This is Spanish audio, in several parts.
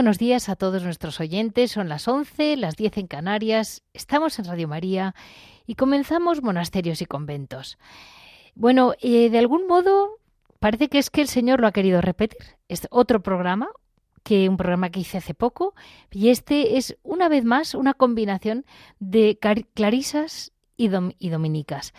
Buenos días a todos nuestros oyentes. Son las 11, las 10 en Canarias. Estamos en Radio María y comenzamos monasterios y conventos. Bueno, eh, de algún modo parece que es que el Señor lo ha querido repetir. Es otro programa, que un programa que hice hace poco, y este es una vez más una combinación de clarisas y dominicas.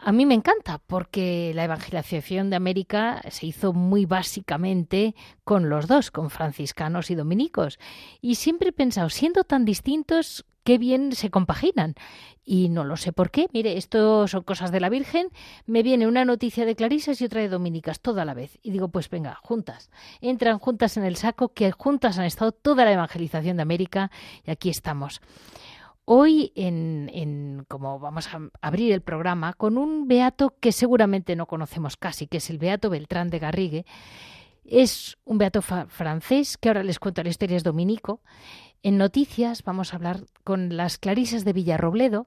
A mí me encanta porque la evangelización de América se hizo muy básicamente con los dos, con franciscanos y dominicos. Y siempre he pensado, siendo tan distintos, qué bien se compaginan. Y no lo sé por qué. Mire, esto son cosas de la Virgen. Me viene una noticia de Clarisas y otra de Dominicas, toda la vez. Y digo, pues venga, juntas. Entran juntas en el saco, que juntas han estado toda la evangelización de América y aquí estamos. Hoy, en, como vamos a abrir el programa, con un beato que seguramente no conocemos casi, que es el beato Beltrán de Garrigue. Es un beato francés que ahora les cuento la historia, es dominico. En noticias vamos a hablar con las clarisas de Villarrobledo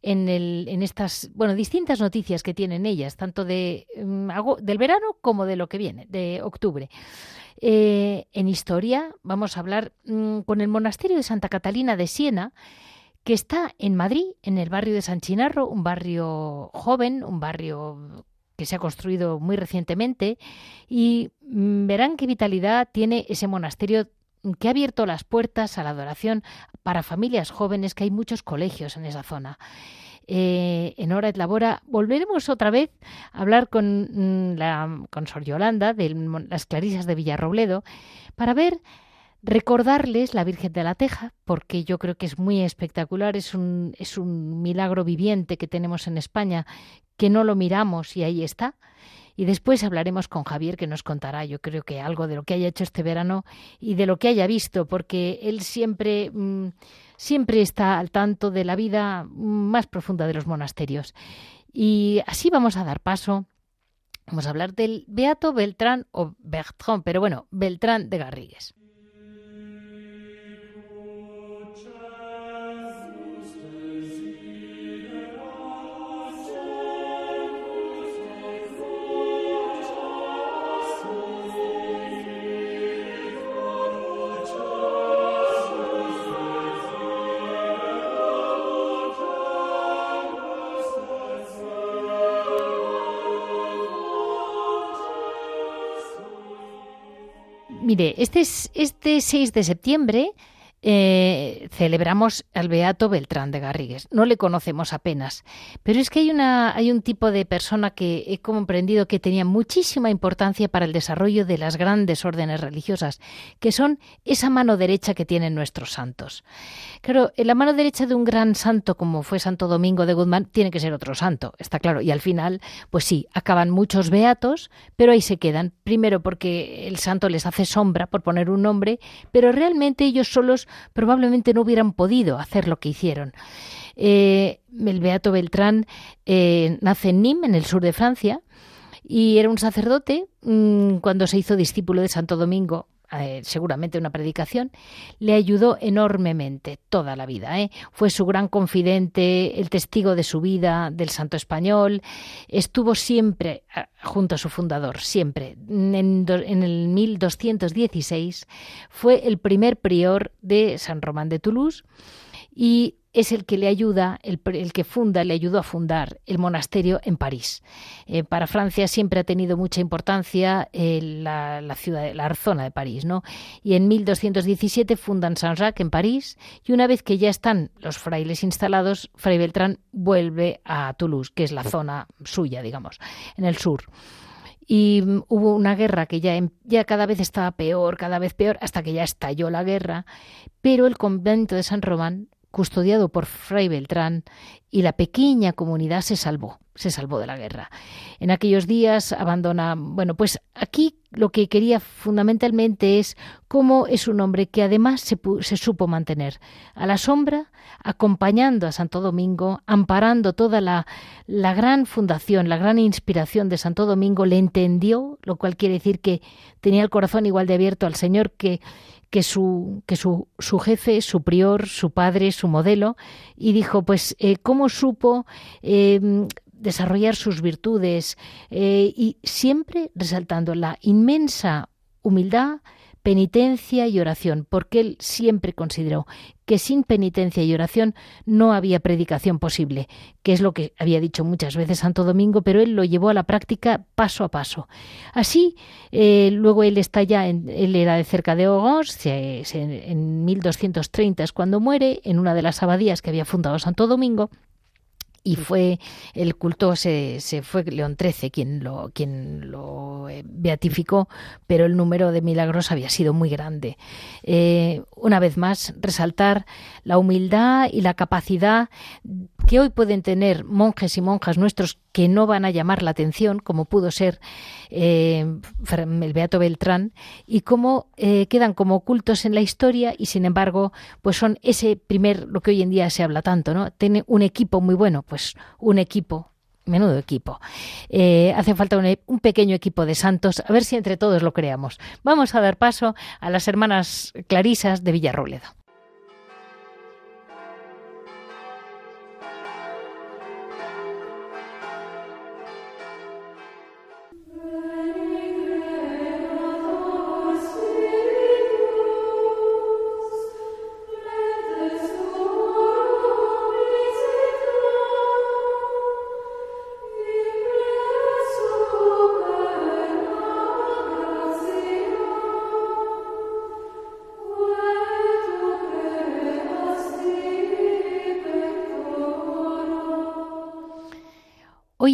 en, el, en estas, bueno, distintas noticias que tienen ellas, tanto de, mm, del verano como de lo que viene, de octubre. Eh, en historia vamos a hablar mm, con el monasterio de Santa Catalina de Siena, que está en Madrid, en el barrio de San Chinarro, un barrio joven, un barrio que se ha construido muy recientemente, y mm, verán qué vitalidad tiene ese monasterio que ha abierto las puertas a la adoración para familias jóvenes, que hay muchos colegios en esa zona. Eh, en Hora et Labora volveremos otra vez a hablar con, mm, la, con Sor Yolanda de las Clarisas de Villarrobledo para ver Recordarles la Virgen de la Teja, porque yo creo que es muy espectacular, es un, es un milagro viviente que tenemos en España, que no lo miramos y ahí está. Y después hablaremos con Javier, que nos contará, yo creo que algo de lo que haya hecho este verano y de lo que haya visto, porque él siempre, mm, siempre está al tanto de la vida más profunda de los monasterios. Y así vamos a dar paso. Vamos a hablar del Beato Beltrán o Bertrand, pero bueno, Beltrán de Garrigues. Mire, este, es, este 6 de septiembre eh, celebramos al Beato Beltrán de Garrigues. No le conocemos apenas, pero es que hay, una, hay un tipo de persona que he comprendido que tenía muchísima importancia para el desarrollo de las grandes órdenes religiosas, que son esa mano derecha que tienen nuestros santos. Claro, la mano derecha de un gran santo como fue Santo Domingo de Guzmán tiene que ser otro santo, está claro. Y al final, pues sí, acaban muchos beatos, pero ahí se quedan. Primero porque el santo les hace sombra, por poner un nombre, pero realmente ellos solos probablemente no hubieran podido hacer lo que hicieron. Eh, el Beato Beltrán eh, nace en Nîmes, en el sur de Francia, y era un sacerdote mm, cuando se hizo discípulo de Santo Domingo eh, seguramente una predicación, le ayudó enormemente toda la vida. Fue su gran confidente, el testigo de su vida, del santo español. Estuvo siempre eh, junto a su fundador, siempre. En, en el 1216 fue el primer prior de San Román de Toulouse y es el que le ayuda, el, que funda, le ayudó a fundar el monasterio en París. Eh, para Francia siempre ha tenido mucha importancia eh, la, la zona de París, ¿no? Y en 1217 fundan Saint-Jacques en París y una vez que ya están los frailes instalados, Fray Beltrán vuelve a Toulouse, que es la zona suya, digamos, en el sur y mm, hubo una guerra que ya, ya cada vez estaba peor, cada vez peor, hasta que ya estalló la guerra, pero el convento de San Román custodiado por Fray Beltrán, y la pequeña comunidad se salvó, se salvó de la guerra. En aquellos días abandona, bueno, pues aquí lo que quería fundamentalmente es cómo es un hombre que además se, se supo mantener a la sombra, acompañando a Santo Domingo, amparando toda la, la gran fundación, la gran inspiración de Santo Domingo, le entendió, lo cual quiere decir que tenía el corazón igual de abierto al Señor que que su, que su, su jefe, su prior, su padre, su modelo, y dijo, pues, eh, ¿cómo supo eh, desarrollar sus virtudes? Eh, y siempre resaltando la inmensa humildad, penitencia y oración, porque él siempre consideró que sin penitencia y oración no había predicación posible, que es lo que había dicho muchas veces Santo Domingo, pero él lo llevó a la práctica paso a paso. Así, eh, luego él está ya, en, él era de cerca de Ogos, en 1230 es cuando muere, en una de las abadías que había fundado Santo Domingo, y fue el culto se, se, fue León XIII quien lo quien lo eh, beatificó pero el número de milagros había sido muy grande. Eh, una vez más resaltar la humildad y la capacidad que hoy pueden tener monjes y monjas nuestros que no van a llamar la atención, como pudo ser eh, el Beato Beltrán, y cómo eh, quedan como ocultos en la historia y sin embargo, pues son ese primer, lo que hoy en día se habla tanto, ¿no? Tiene un equipo muy bueno, pues un equipo menudo equipo. Eh, hace falta un, un, pequeño equipo de santos, a ver si entre todos lo creamos. Vamos a dar paso a las hermanas Clarisas de Villarrobledo.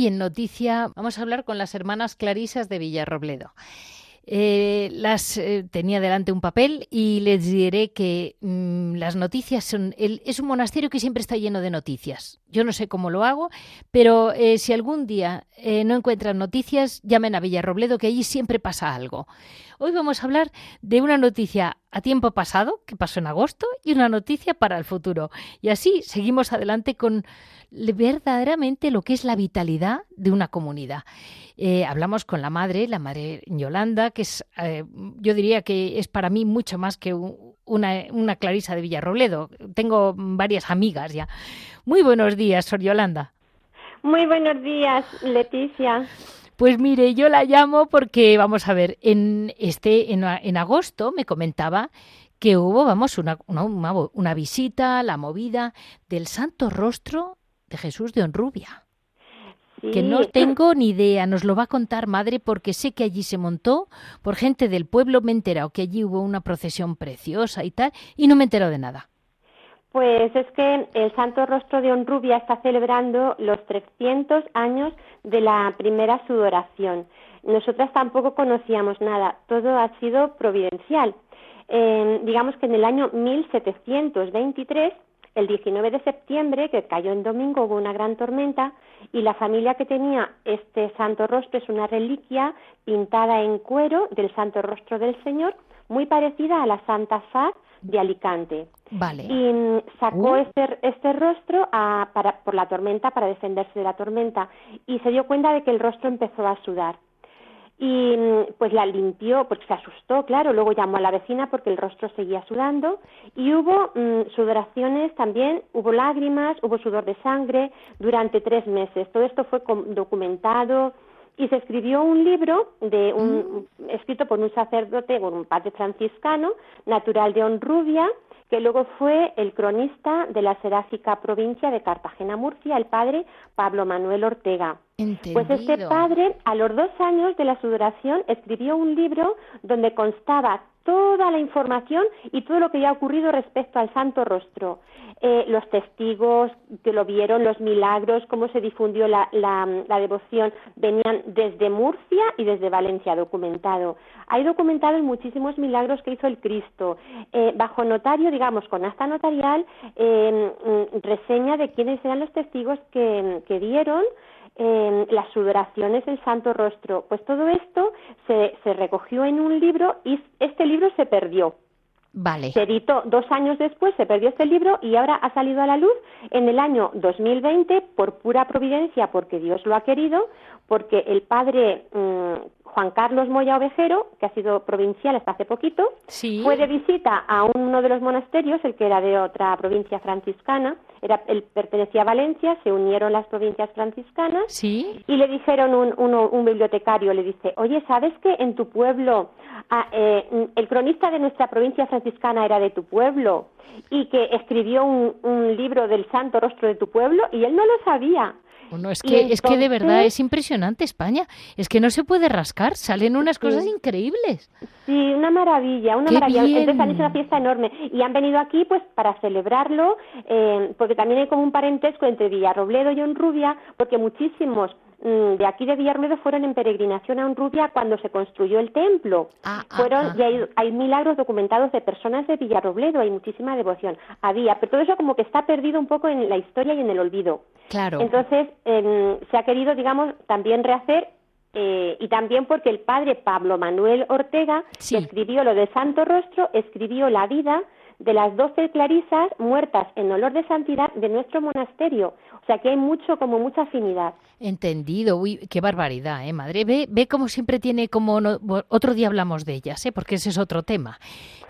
En Noticia vamos a hablar con las hermanas Clarisas de Villarrobledo. Eh, las eh, tenía delante un papel y les diré que mm, las noticias son es un monasterio que siempre está lleno de noticias. Yo no sé cómo lo hago, pero eh, si algún día no encuentran noticias, llamen a Villarrobledo que allí siempre pasa algo. Hoy vamos a hablar de una noticia a tiempo pasado, que pasó en agosto, y una noticia para el futuro. Y así seguimos adelante con verdaderamente lo que es la vitalidad de una comunidad. Eh, hablamos con la madre, la madre Yolanda, que es, eh, yo diría que es para mí mucho más que una, una Clarisa de Villarrobledo. Tengo varias amigas ya. Muy buenos días, Sor Yolanda. Muy buenos días, Leticia. Pues mire, yo la llamo porque, vamos a ver, en, este, en, agosto me comentaba que hubo, vamos, una, una, una, visita, la movida del Santo Rostro de Jesús de Honrubia. Que no tengo ni idea, nos lo va a contar madre porque sé que allí se montó por gente del pueblo, me he enterado que allí hubo una procesión preciosa y tal, y no me entero de nada. Pues es que el Santo Rostro de Honrubia está celebrando los 300 años de la primera sudoración. Nosotras tampoco conocíamos nada, todo ha sido providencial. digamos que en el año 1723, el 19 de septiembre, que cayó en domingo, hubo una gran tormenta y la familia que tenía este Santo Rostro es una reliquia pintada en cuero del Santo Rostro del Señor, muy parecida a la Santa Faz de Alicante. Vale. Y sacó uh. este, este rostro a, para, por la tormenta, para defenderse de la tormenta, y se dio cuenta de que el rostro empezó a sudar. Y pues la limpió, porque se asustó, claro, luego llamó a la vecina porque el rostro seguía sudando, y hubo mm, sudoraciones también, hubo lágrimas, hubo sudor de sangre durante tres meses. Todo esto fue documentado, y se escribió un libro de un, escrito por un sacerdote, por un padre franciscano, natural de Honrubia, que luego fue el cronista de la seráfica provincia de Cartagena-Murcia, el padre Pablo Manuel Ortega. Pues este padre, a los dos años de la sudoración, escribió un libro donde constaba toda la información y todo lo que había ocurrido respecto al Santo Rostro. Eh, los testigos que lo vieron, los milagros, cómo se difundió la, devoción, venían desde Murcia y desde Valencia documentado. Hay documentados muchísimos milagros que hizo el Cristo. Eh, bajo notario, digamos, con acta notarial, eh, mm, reseña de quiénes eran los testigos que dieron las sudoraciones del Santo Rostro. Pues todo esto se, se recogió en un libro y este libro se perdió. Vale. Se editó dos años después, se perdió este libro y ahora ha salido a la luz en el año 2020 por pura providencia, porque Dios lo ha querido, porque el padre mm, Juan Carlos Moya Ovejero, que ha sido provincial hasta hace poquito, fue de visita a uno de los monasterios, el que era de otra provincia franciscana, era, él pertenecía a Valencia, se unieron las provincias franciscanas y le dijeron un, un bibliotecario, le dice, oye, ¿sabes que en tu pueblo ah, eh, el cronista de nuestra provincia franciscana era de tu pueblo y que escribió un, un libro del santo rostro de tu pueblo? Y él no lo sabía. Bueno, es que, es que de verdad es impresionante España. Es que no se puede rascar, salen unas cosas increíbles. Sí, una maravilla, una maravilla. Entonces han hecho una fiesta enorme y han venido aquí pues para celebrarlo, eh, porque también hay como un parentesco entre Villarrobledo y Honrubia, porque muchísimos de aquí de Villarmedo fueron en peregrinación a Honrubia cuando se construyó el templo. Ah, ah, fueron ah. y hay, milagros documentados de personas de Villarrobledo, hay muchísima devoción. Había, pero todo eso como que está perdido un poco en la historia y en el olvido. Claro. Entonces em, se ha querido, digamos, también rehacer eh, y también porque el padre Pablo Manuel Ortega escribió lo de Santo Rostro, escribió la vida de las doce clarisas muertas en olor de santidad de nuestro monasterio. O sea que hay mucho, como mucha afinidad. Entendido, uy, qué barbaridad, ¿eh, madre? Ve, ve como siempre tiene como... otro día hablamos de ellas, ¿eh? Porque ese es otro tema.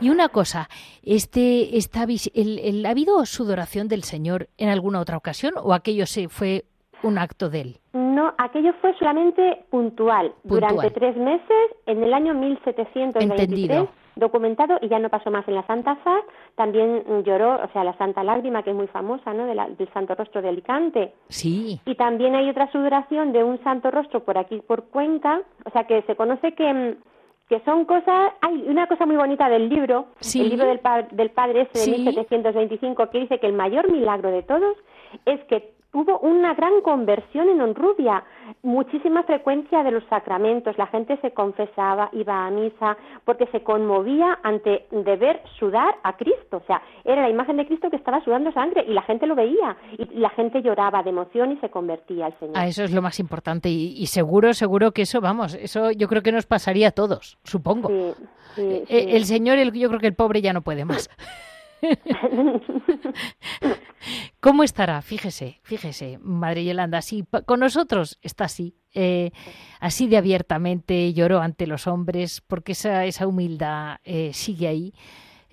Y una cosa, este, esta, el, ¿ha habido sudoración del Señor en alguna otra ocasión o aquello se fue un acto de él? No, aquello fue solamente puntual, durante tres meses en el año 1723. Entendido documentado y ya no pasó más en la Santa Faz, también lloró, o sea, la Santa Lágrima, que es muy famosa, ¿no?, del Santo Rostro de Alicante. Sí. Y también hay otra sudoración de un Santo Rostro por aquí, por Cuenca, o sea, que se conoce que que son cosas, hay una cosa muy bonita del libro, el libro del, del padre ese de 1725, que dice que el mayor milagro de todos es que hubo una gran conversión en Honrubia, muchísima frecuencia de los sacramentos, la gente se confesaba, iba a misa, porque se conmovía ante de ver sudar a Cristo, o sea, era la imagen de Cristo que estaba sudando sangre y la gente lo veía y la gente lloraba de emoción y se convertía al Señor. Ah, eso es lo más importante y, seguro, seguro que eso, vamos, eso yo creo que nos pasaría a todos, supongo. Eh, el Señor, yo creo que el pobre ya no puede más. ¿Cómo estará? Fíjese, fíjese, Madre Yolanda, así con nosotros está así, eh, así de abiertamente lloró ante los hombres, porque esa, esa humildad eh, sigue ahí.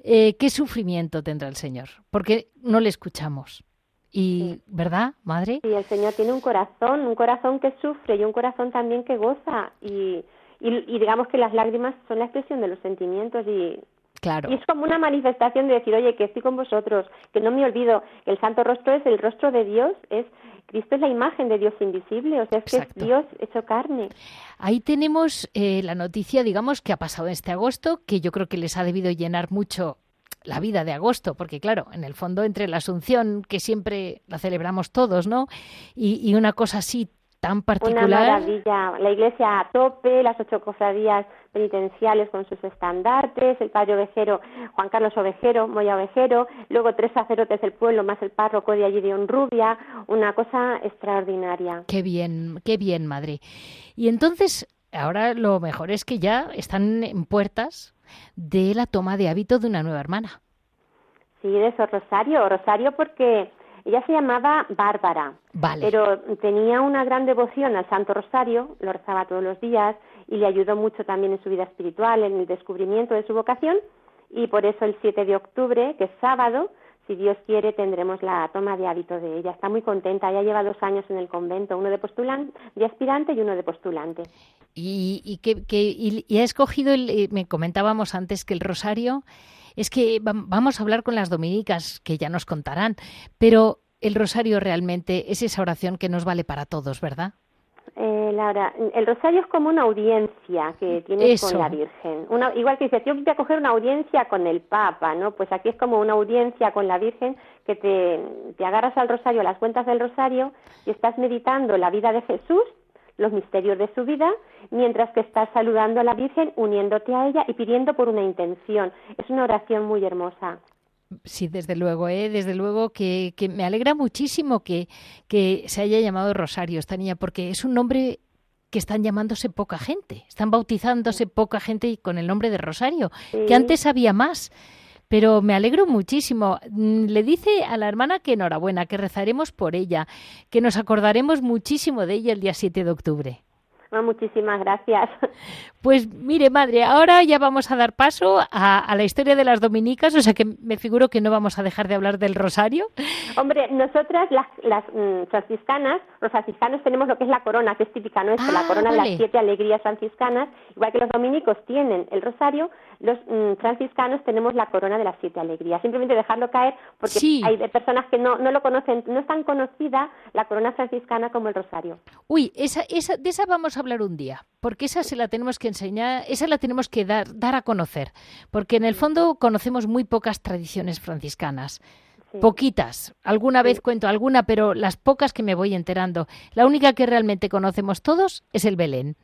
Eh, ¿Qué sufrimiento tendrá el Señor? Porque no le escuchamos. Y, ¿verdad, madre? Sí, el Señor tiene un corazón, un corazón que sufre y un corazón también que goza. Y, y digamos que las lágrimas son la expresión de los sentimientos y Claro. Y es como una manifestación de decir, oye, que estoy con vosotros, que no me olvido, que el Santo Rostro es el rostro de Dios, es Cristo es la imagen de Dios invisible, o sea, es que es Dios hecho carne. Ahí tenemos eh, la noticia, digamos, que ha pasado este agosto, que yo creo que les ha debido llenar mucho la vida de agosto, porque claro, en el fondo entre la Asunción, que siempre la celebramos todos, ¿no? Y, y una cosa así tan particular. Una maravilla. La iglesia a tope, las ocho cofradías penitenciales con sus estandartes, el padre ovejero Juan Carlos Ovejero, Moya Ovejero, luego tres sacerdotes del pueblo más el párroco de allí de Honrubia, una cosa extraordinaria. Qué bien, qué bien, madre. Y entonces, ahora lo mejor es que ya están en puertas de la toma de hábito de una nueva hermana. Sí, de eso, Rosario. Rosario porque ella se llamaba Bárbara, pero tenía una gran devoción al Santo Rosario, lo rezaba todos los días y le ayudó mucho también en su vida espiritual, en el descubrimiento de su vocación y por eso el 7 de octubre, que es sábado, si Dios quiere, tendremos la toma de hábito de ella. Está muy contenta, ya lleva dos años en el convento, uno de postulante, de aspirante y uno de postulante. Y, y, que, y, ha escogido, el, eh, me comentábamos antes que el rosario es que vamos a hablar con las dominicas, que ya nos contarán, pero el rosario realmente es esa oración que nos vale para todos, ¿verdad? Eh, Laura, el rosario es como una audiencia que tienes con la Virgen. Una, igual que dices, yo voy a coger una audiencia con el Papa, ¿no? Pues aquí es como una audiencia con la Virgen que te, te agarras al rosario, a las cuentas del rosario y estás meditando la vida de Jesús, los misterios de su vida, mientras que estás saludando a la Virgen, uniéndote a ella y pidiendo por una intención. Es una oración muy hermosa. Sí, desde luego, ¿eh? desde luego que, que me alegra muchísimo que, que se haya llamado Rosario esta niña, porque es un nombre que están llamándose poca gente, están bautizándose poca gente con el nombre de Rosario, que antes había más. Pero me alegro muchísimo. Mm, le dice a la hermana que enhorabuena, que rezaremos por ella, que nos acordaremos muchísimo de ella el día 7 de octubre muchísimas gracias. Pues mire, madre, ahora ya vamos a dar paso a, la historia de las dominicas, o sea que me figuro que no vamos a dejar de hablar del rosario. Hombre, nosotras las, las mm, franciscanas, los franciscanos tenemos lo que es la corona, que es típica nuestra, la ah, corona de las siete alegrías franciscanas, igual que los dominicos tienen el rosario, los mm, franciscanos tenemos la corona de las siete alegrías. Simplemente dejarlo caer porque hay personas que no, no lo conocen, no es tan conocida la corona franciscana como el rosario. Uy, esa, esa, de esa vamos a hablar un día, porque esa se la tenemos que enseñar, esa la tenemos que dar, dar a conocer, porque en el fondo conocemos muy pocas tradiciones franciscanas. Poquitas. Alguna vez cuento alguna, pero las pocas que me voy enterando. La única que realmente conocemos todos es el Belén.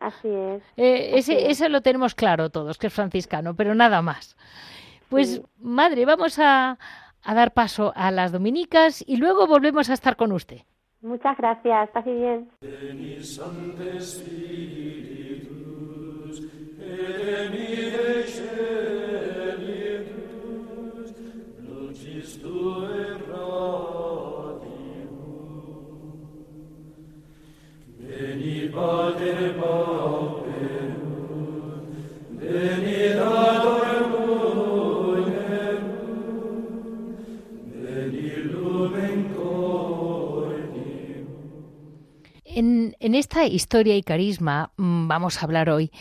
Así es. Eh, ese, lo tenemos claro todos, que es franciscano, pero nada más. Pues, madre, vamos a, a dar paso a las dominicas y luego volvemos a estar con usted. Muchas gracias, pase bien. En, esta historia y carisma mm, vamos a hablar hoy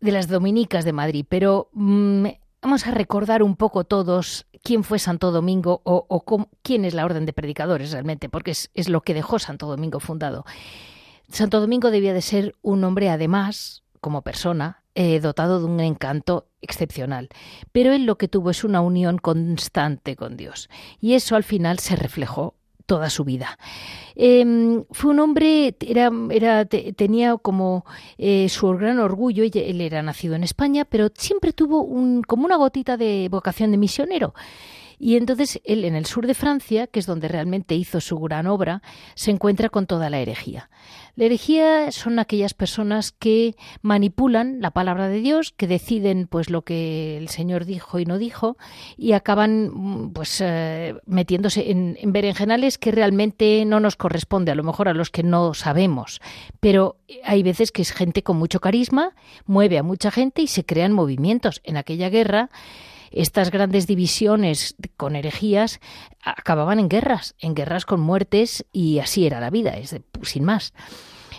de las dominicas de Madrid, pero mm, vamos a recordar un poco todos quién fue Santo Domingo o, quién es la orden de predicadores realmente, porque es, es lo que dejó Santo Domingo fundado. Santo Domingo debía de ser un hombre, además, como persona, eh, dotado de un encanto excepcional. Pero él lo que tuvo es una unión constante con Dios. Y eso al final se reflejó toda su vida. Em, fue un hombre, era, tenía como eh, su gran orgullo, él era nacido en España, pero siempre tuvo un, como una gotita de vocación de misionero. Y entonces él en el sur de Francia, que es donde realmente hizo su gran obra, se encuentra con toda la herejía. La herejía son aquellas personas que manipulan la palabra de Dios, que deciden pues lo que el Señor dijo y no dijo y acaban pues eh, metiéndose en, en berenjenales que realmente no nos corresponde, a lo mejor a los que no sabemos. Pero hay veces que es gente con mucho carisma, mueve a mucha gente y se crean movimientos. En aquella guerra estas grandes divisiones con herejías acababan en guerras, en guerras con muertes y así era la vida, sin más.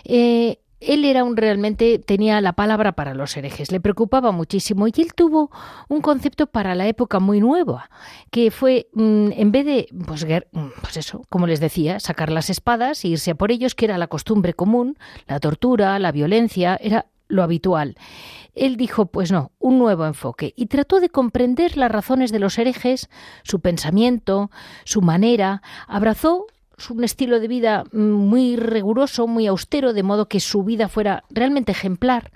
Eh, él era un realmente tenía la palabra para los herejes, le preocupaba muchísimo y él tuvo un concepto para la época muy nueva, que fue mm, en vez de pues, mm, pues eso, como les decía, sacar las espadas e irse a por ellos, que era la costumbre común, la tortura, la violencia, era lo habitual. Él dijo, pues no, un nuevo enfoque, y trató de comprender las razones de los herejes, su pensamiento, su manera, abrazó un estilo de vida muy riguroso, muy austero, de modo que su vida fuera realmente ejemplar,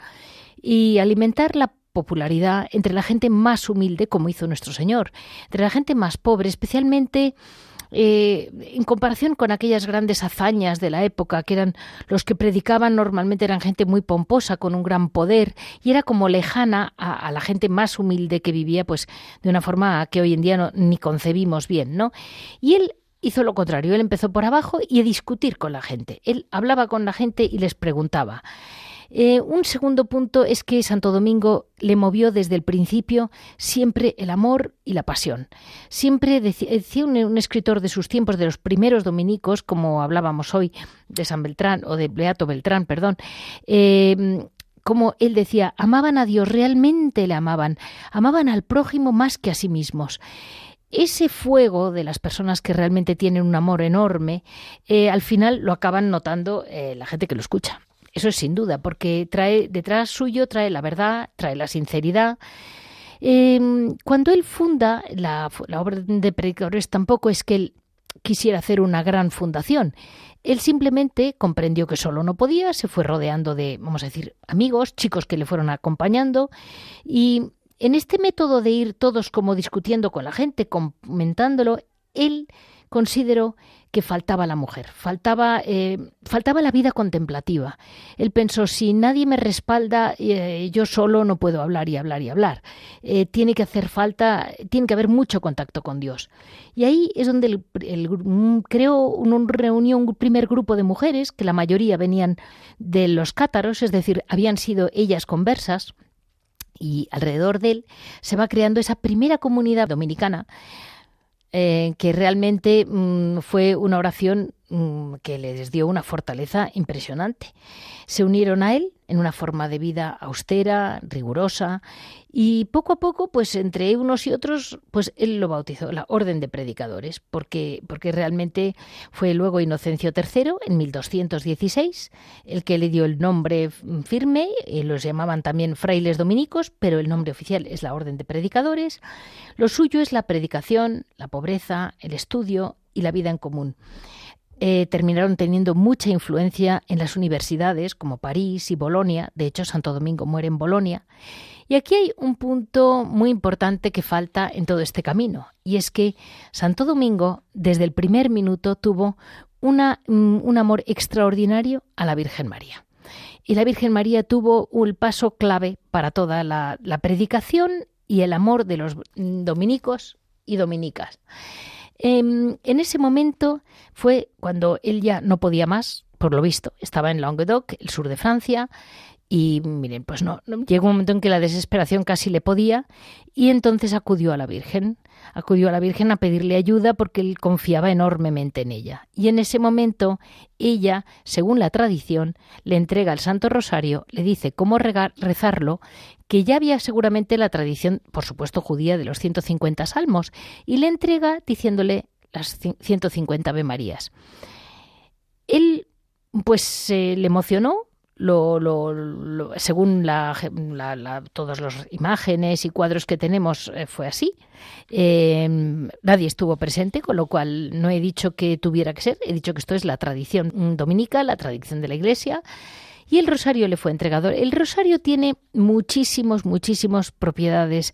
y alimentar la popularidad entre la gente más humilde, como hizo nuestro Señor, entre la gente más pobre, especialmente eh, en comparación con aquellas grandes hazañas de la época, que eran los que predicaban normalmente eran gente muy pomposa, con un gran poder, y era como lejana a, la gente más humilde que vivía, pues de una forma que hoy en día no, ni concebimos bien, ¿no? Y él hizo lo contrario, él empezó por abajo y a discutir con la gente. Él hablaba con la gente y les preguntaba. Eh, un segundo punto es que Santo Domingo le movió desde el principio siempre el amor y la pasión. Siempre decía, un, escritor de sus tiempos, de los primeros dominicos, como hablábamos hoy de San Beltrán o de Beato Beltrán, perdón, eh, como él decía, amaban a Dios, realmente le amaban, amaban al prójimo más que a sí mismos ese fuego de las personas que realmente tienen un amor enorme, eh, al final lo acaban notando la gente que lo escucha. Eso es sin duda, porque trae detrás suyo trae la verdad, trae la sinceridad. Em, cuando él funda la, la obra de predicadores, tampoco es que él quisiera hacer una gran fundación. Él simplemente comprendió que solo no podía, se fue rodeando de, vamos a decir, amigos, chicos que le fueron acompañando y en este método de ir todos como discutiendo con la gente, comentándolo, él consideró que faltaba la mujer, faltaba, eh, faltaba la vida contemplativa. Él pensó, si nadie me respalda, eh, yo solo no puedo hablar y hablar y hablar. Eh, tiene que hacer falta, tiene que haber mucho contacto con Dios. Y ahí es donde el, creó una reunión, un primer grupo de mujeres, que la mayoría venían de los cátaros, es decir, habían sido ellas conversas, y alrededor de él se va creando esa primera comunidad dominicana eh, que realmente mm, fue una oración que les dio una fortaleza impresionante. Se unieron a él en una forma de vida austera, rigurosa, y poco a poco, pues entre unos y otros, pues él lo bautizó, la Orden de Predicadores, porque, porque realmente fue luego Inocencio III, en 1216, el que le dio el nombre firme, y los llamaban también frailes dominicos, pero el nombre oficial es la Orden de Predicadores. Lo suyo es la predicación, la pobreza, el estudio y la vida en común. Eh, terminaron teniendo mucha influencia en las universidades como París y Bolonia. De hecho, Santo Domingo muere en Bolonia. Y aquí hay un punto muy importante que falta en todo este camino, y es que Santo Domingo, desde el primer minuto, tuvo mm, un amor extraordinario a la Virgen María. Y la Virgen María tuvo un paso clave para toda la predicación y el amor de los dominicos y dominicas. Em, en ese momento fue cuando él ya no podía más, por lo visto. Estaba en Languedoc, el sur de Francia, y miren, pues no, llegó un momento en que la desesperación casi le podía y entonces acudió a la Virgen. Acudió a la Virgen a pedirle ayuda porque él confiaba enormemente en ella. Y en ese momento ella, según la tradición, le entrega el Santo Rosario, le dice cómo rezarlo, que ya había seguramente la tradición, por supuesto judía, de los 150 salmos, y le entrega diciéndole las 150 Ave Marías. Él pues se le emocionó, lo, lo, según la, todas las imágenes y cuadros que tenemos, eh, fue así. Eh, nadie estuvo presente, con lo cual no he dicho que tuviera que ser, he dicho que esto es la tradición dominica, la tradición de la Iglesia. Y el rosario le fue entregado. El rosario tiene muchísimos, muchísimas propiedades.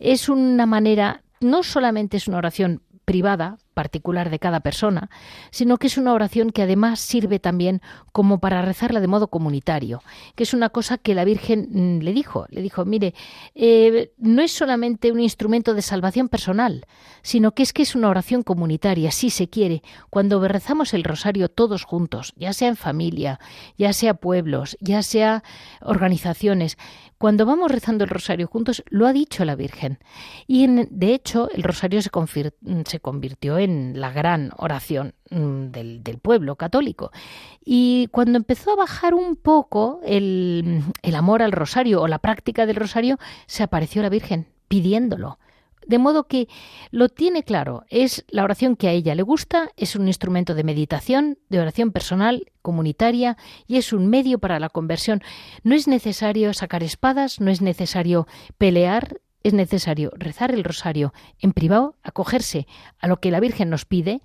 Es una manera, no solamente es una oración privada, particular de cada persona, sino que es una oración que además sirve también como para rezarla de modo comunitario, que es una cosa que la Virgen mm, le dijo, le dijo, mire, eh, no es solamente un instrumento de salvación personal, sino que es que es una oración comunitaria, si se quiere, cuando rezamos el rosario todos juntos, ya sea en familia, ya sea pueblos, ya sea organizaciones, cuando vamos rezando el rosario juntos, lo ha dicho la Virgen. Y de hecho, el rosario se, se convirtió en la gran oración mm, del, pueblo católico. Y cuando empezó a bajar un poco el, el amor al rosario o la práctica del rosario, se apareció la Virgen pidiéndolo. De modo que lo tiene claro, es la oración que a ella le gusta, es un instrumento de meditación, de oración personal, comunitaria y es un medio para la conversión. No es necesario sacar espadas, no es necesario pelear, es necesario rezar el rosario en privado, acogerse a lo que la Virgen nos pide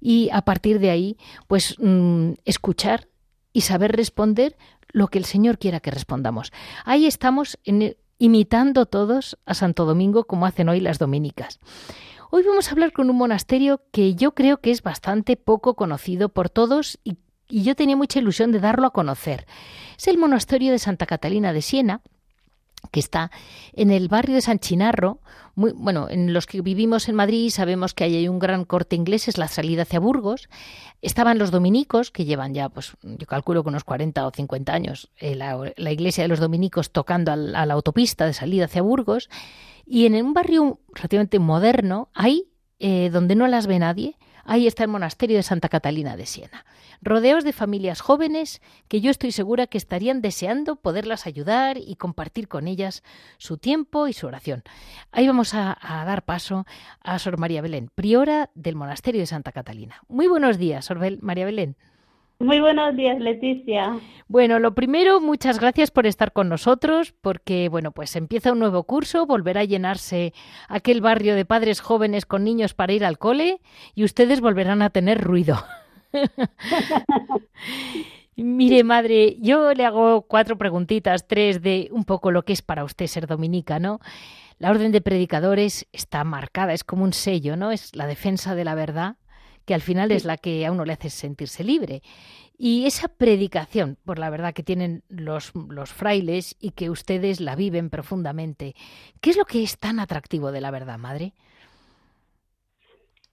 y a partir de ahí, pues mm, escuchar y saber responder lo que el Señor quiera que respondamos. Ahí estamos imitando todos a Santo Domingo como hacen hoy las dominicas. Hoy vamos a hablar con un monasterio que yo creo que es bastante poco conocido por todos y, yo tenía mucha ilusión de darlo a conocer. Es el monasterio de Santa Catalina de Siena, que está en el barrio de San Chinarro. Muy, bueno, en los que vivimos en Madrid sabemos que hay un gran corte inglés, es la salida hacia Burgos. Estaban los dominicos, que llevan ya, pues yo calculo que unos 40 o 50 años, eh, la, iglesia de los dominicos tocando a la autopista de salida hacia Burgos. Y en un barrio relativamente moderno, ahí, eh, donde no las ve nadie, ahí está el monasterio de Santa Catalina de Siena, rodeados de familias jóvenes que yo estoy segura que estarían deseando poderlas ayudar y compartir con ellas su tiempo y su oración. Ahí vamos a, a dar paso a Sor María Belén, priora del monasterio de Santa Catalina. Muy buenos días, Sor María Belén. Muy buenos días, Leticia. Bueno, lo primero, muchas gracias por estar con nosotros, porque, bueno, pues empieza un nuevo curso, volverá a llenarse aquel barrio de padres jóvenes con niños para ir al cole y ustedes volverán a tener ruido. Mire, madre, yo le hago cuatro preguntitas, tres de un poco lo que es para usted ser dominica, ¿no? La orden de predicadores está marcada, es como un sello, ¿no? Es la defensa de la verdad que al final es la que a uno le hace sentirse libre. Y esa predicación, por la verdad que tienen los, los frailes y que ustedes la viven profundamente, ¿qué es lo que es tan atractivo de la verdad, madre?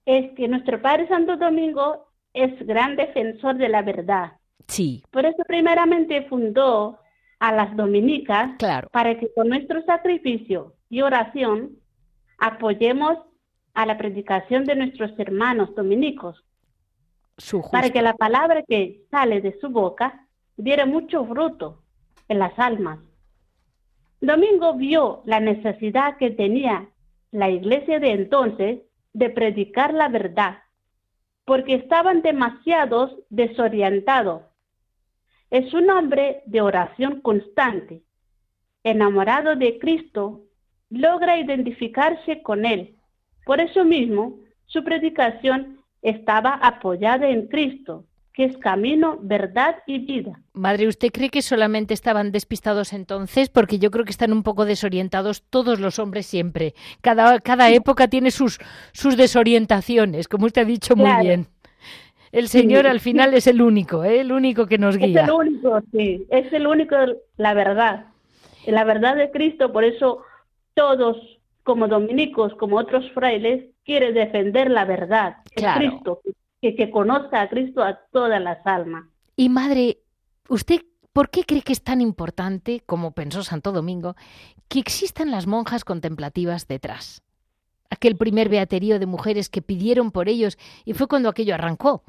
Es que nuestro Padre Santo Domingo es gran defensor de la verdad. Sí. Por eso primeramente fundó a las dominicas claro. para que con nuestro sacrificio y oración apoyemos a la predicación de nuestros hermanos dominicos, para que la palabra que sale de su boca diera mucho fruto en las almas. Domingo vio la necesidad que tenía la iglesia de entonces de predicar la verdad, porque estaban demasiados desorientados. Es un hombre de oración constante, enamorado de Cristo, logra identificarse con Él por eso mismo, su predicación estaba apoyada en Cristo, que es camino, verdad y vida. Madre, ¿usted cree que solamente estaban despistados entonces? Porque yo creo que están un poco desorientados todos los hombres siempre. Cada, cada época tiene sus, sus desorientaciones, como usted ha dicho muy bien. El Señor al final es el único, ¿eh? el único que nos guía. Es el único, sí, es el único, la verdad. La verdad de Cristo, por eso todos como dominicos, como otros frailes, quiere defender la verdad, Cristo, que, que conozca a Cristo a todas las almas. Y madre, ¿usted por qué cree que es tan importante, como pensó Santo Domingo, que existan las monjas contemplativas detrás? Aquel primer beaterío de mujeres que pidieron por ellos y fue cuando aquello arrancó.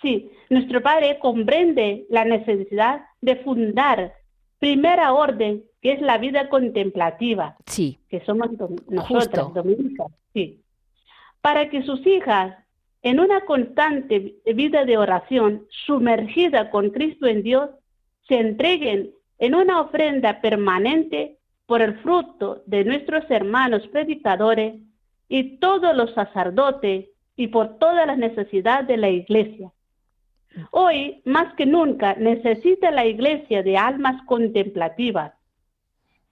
Sí, nuestro padre comprende la necesidad de fundar primera orden que es la vida contemplativa, sí. que somos nosotras, dominicas, sí, para que sus hijas, en una constante vida de oración, sumergida con Cristo en Dios, se entreguen en una ofrenda permanente por el fruto de nuestros hermanos predicadores y todos los sacerdotes y por todas las necesidades de la iglesia. Hoy, más que nunca, necesita la iglesia de almas contemplativas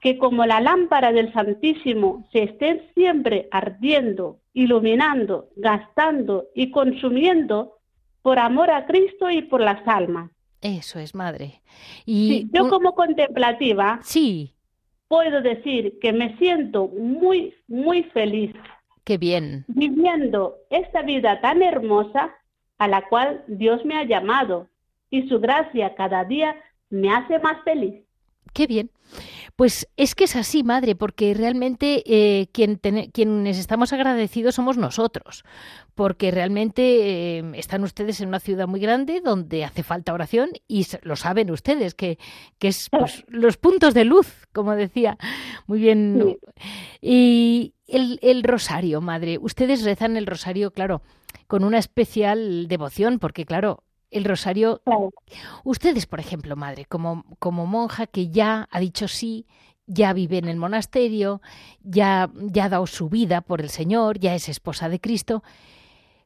que como la lámpara del Santísimo se estén siempre ardiendo, iluminando, gastando y consumiendo por amor a Cristo y por las almas. Eso es, madre. Y yo como contemplativa, sí, puedo decir que me siento muy, muy feliz. Qué bien. Viviendo esta vida tan hermosa a la cual Dios me ha llamado y su gracia cada día me hace más feliz. Qué bien. Pues es que es así, madre, porque realmente eh, quien quienes estamos agradecidos somos nosotros, porque realmente eh, están ustedes en una ciudad muy grande donde hace falta oración y lo saben ustedes, que, que es pues, los puntos de luz, como decía muy bien. Y el, el rosario, madre, ustedes rezan el rosario, claro, con una especial devoción, porque claro, el rosario. Ustedes, por ejemplo, madre, como, como monja que ya ha dicho sí, ya vive en el monasterio, ya, ya ha dado su vida por el Señor, ya es esposa de Cristo.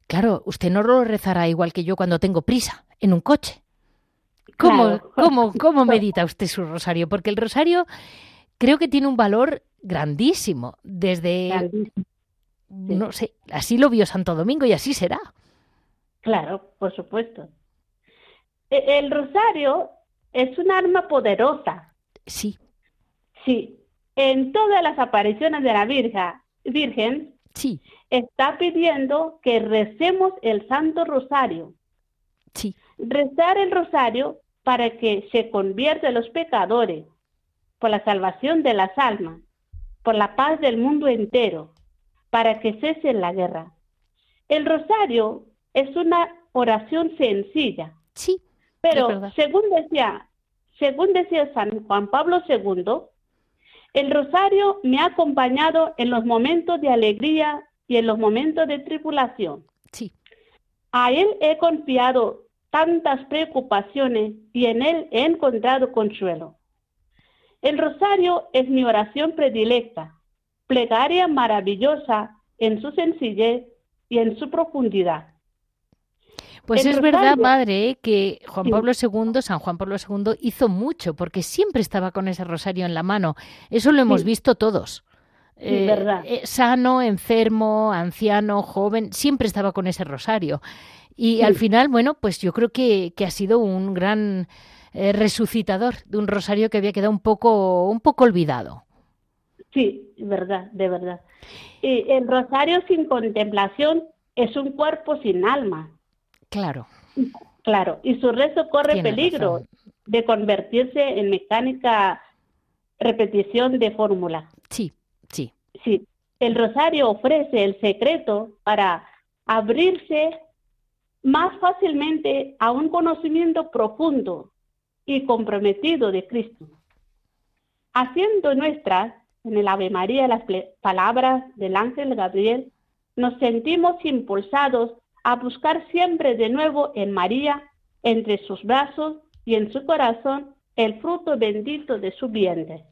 Claro, usted no lo rezará igual que yo cuando tengo prisa, en un coche. ¿Cómo, cómo, cómo medita usted su rosario? Porque el rosario creo que tiene un valor grandísimo. Desde. No sé, así lo vio Santo Domingo y así será. Claro, por supuesto. E, el rosario es un arma poderosa. Sí. Sí. En todas las apariciones de la Virgen, Virgen sí. está pidiendo que recemos el Santo Rosario. Sí. Rezar el rosario para que se conviertan los pecadores, por la salvación de las almas, por la paz del mundo entero, para que cese la guerra. el rosario es una oración sencilla. Sí. Pero según decía, según decía San Juan Pablo II, el rosario me ha acompañado en los momentos de alegría y en los momentos de tribulación. Sí. A él he confiado tantas preocupaciones y en él he encontrado consuelo. El rosario es mi oración predilecta, plegaria maravillosa en su sencillez y en su profundidad. Pues es verdad, madre, que Juan Pablo II, San Juan Pablo II, hizo mucho, porque siempre estaba con ese rosario en la mano. Eso lo hemos visto todos. Eh, verdad. Eh, sano, enfermo, anciano, joven, siempre estaba con ese rosario. Y al final, bueno, pues yo creo que, que ha sido un gran eh, resucitador de un rosario que había quedado un poco, un poco olvidado. Sí, verdad, de verdad. Y el rosario sin contemplación es un cuerpo sin alma. Claro. Claro, y su rezo corre peligro de convertirse en mecánica repetición de fórmula. Sí, sí. Sí, el rosario ofrece el secreto para abrirse más fácilmente a un conocimiento profundo y comprometido de Cristo. Haciendo nuestras en el Ave María las palabras del ángel Gabriel, nos sentimos impulsados a buscar siempre de nuevo en María, entre sus brazos y en su corazón, el fruto bendito de su vientre.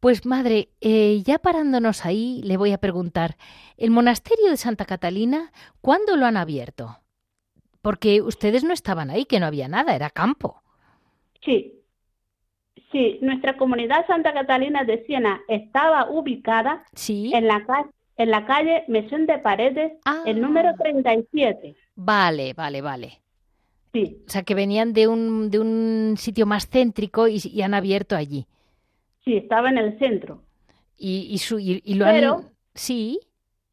Pues madre, eh, ya parándonos ahí, le voy a preguntar, ¿el monasterio de Santa Catalina cuándo lo han abierto? Porque ustedes no estaban ahí, que no había nada, era campo. Sí, sí, nuestra comunidad Santa Catalina de Siena estaba ubicada en la en la calle Mesón de Paredes, el número 37. Ah. Vale, vale, vale. Sí. O sea, que venían de un, de un sitio más céntrico y, han abierto allí. Sí, estaba en el centro. Y, y, su, y, lo han... Sí.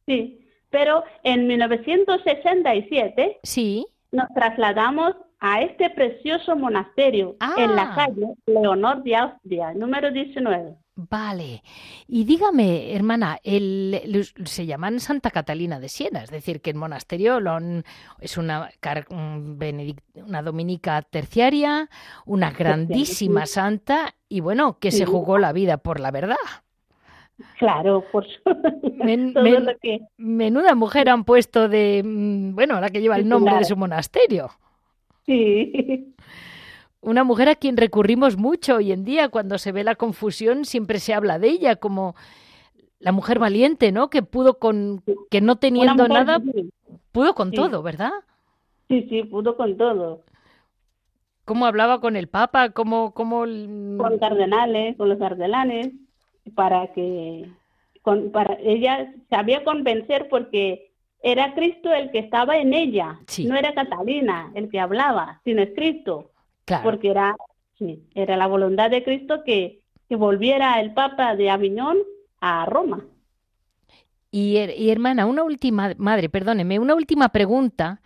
Sí, pero en 1967 sí. nos trasladamos a este precioso monasterio en la ah. calle Leonor de Austria, número 19. Vale. Y dígame, hermana, el, se llaman Santa Catalina de Siena, es decir, que el monasterio es una, una dominica terciaria, una grandísima santa y bueno, que se jugó la vida por la verdad. Claro, por Menuda mujer han puesto de, mm, bueno, la que lleva el nombre de su monasterio. Sí. Una mujer a quien recurrimos mucho hoy en día, cuando se ve la confusión, siempre se habla de ella como la mujer valiente, ¿no? Que pudo con, que no teniendo nada, pudo con todo, ¿verdad? Sí, sí, pudo con todo. ¿Cómo hablaba con el Papa? ¿Cómo, cómo... Con cardenales, con los cardenales, para que con, para ella sabía convencer porque era Cristo el que estaba en ella, no era Catalina el que hablaba, sino es Cristo. Porque era, sí, era la voluntad de Cristo que, que volviera el Papa de Aviñón a Roma. Y, y, hermana, una última, madre, perdóneme, una última pregunta.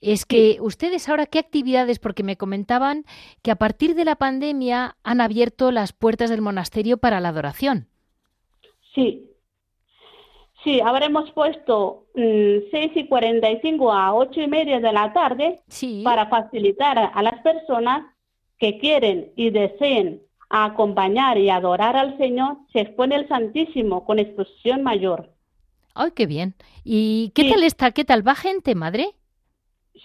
Es que ustedes ahora qué actividades, porque me comentaban que a partir de la pandemia han abierto las puertas del monasterio para la adoración. Sí, sí, habremos puesto mm, seis y cuarenta y cinco a ocho y media de la tarde para facilitar a, las personas que quieren y deseen acompañar y adorar al Señor, se expone el Santísimo con exposición mayor. ¡Ay, qué bien! ¿Y qué tal está? ¿Qué tal va gente, madre?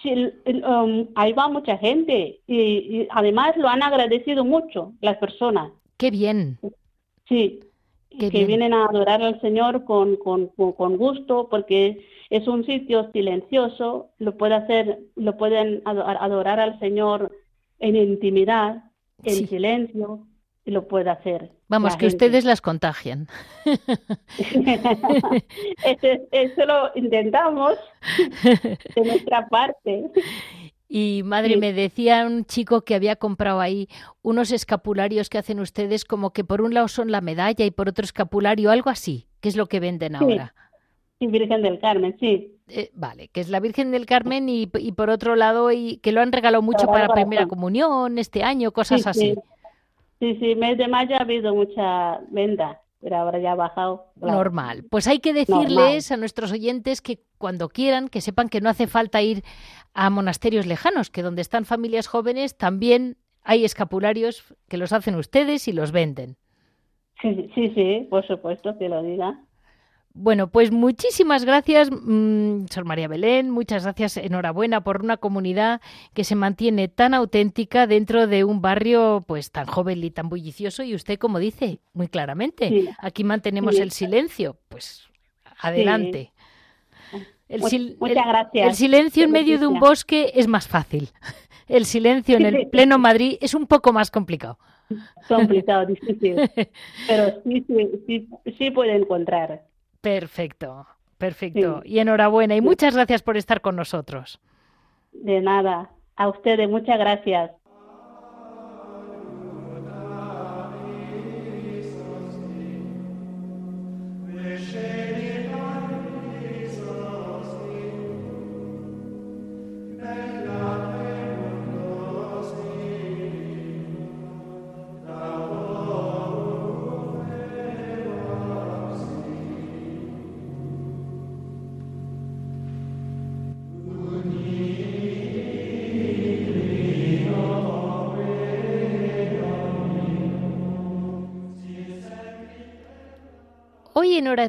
Sí, um, ahí va mucha gente y, además lo han agradecido mucho las personas. ¡Qué bien! Sí, que vienen a adorar al Señor con, con, con, gusto, porque es un sitio silencioso, lo puede hacer, lo pueden adorar al Señor en intimidad, en silencio, y lo puede hacer. Vamos, que ustedes las contagian. eso, lo intentamos de nuestra parte. Y madre, me decía un chico que había comprado ahí unos escapularios que hacen ustedes como que por un lado son la medalla y por otro escapulario, algo así, que es lo que venden ahora. Sí, Virgen del Carmen, sí. Eh, vale, que es la Virgen del Carmen y, y, por otro lado y que lo han regalado mucho para primera comunión este año, cosas así. Sí. sí, mes de mayo ha habido mucha venta. pero ahora ya ha bajado. Normal. Pues hay que decirles a nuestros oyentes que cuando quieran, que sepan que no hace falta ir a monasterios lejanos, que donde están familias jóvenes también hay escapularios que los hacen ustedes y los venden. Sí, sí, sí, por supuesto que lo diga. Bueno, pues muchísimas gracias, mm, Sor María Belén, muchas gracias, enhorabuena por una comunidad que se mantiene tan auténtica dentro de un barrio pues tan joven y tan bullicioso y usted como dice muy claramente, aquí mantenemos el silencio, pues adelante. El, muchas gracias. El silencio en medio de un bosque es más fácil. El silencio en el pleno Madrid es un poco más complicado. Complicado, difícil. Pero sí, sí, sí, sí puede encontrar. Perfecto, perfecto. Y enhorabuena y muchas gracias por estar con nosotros. De nada. A ustedes, muchas gracias.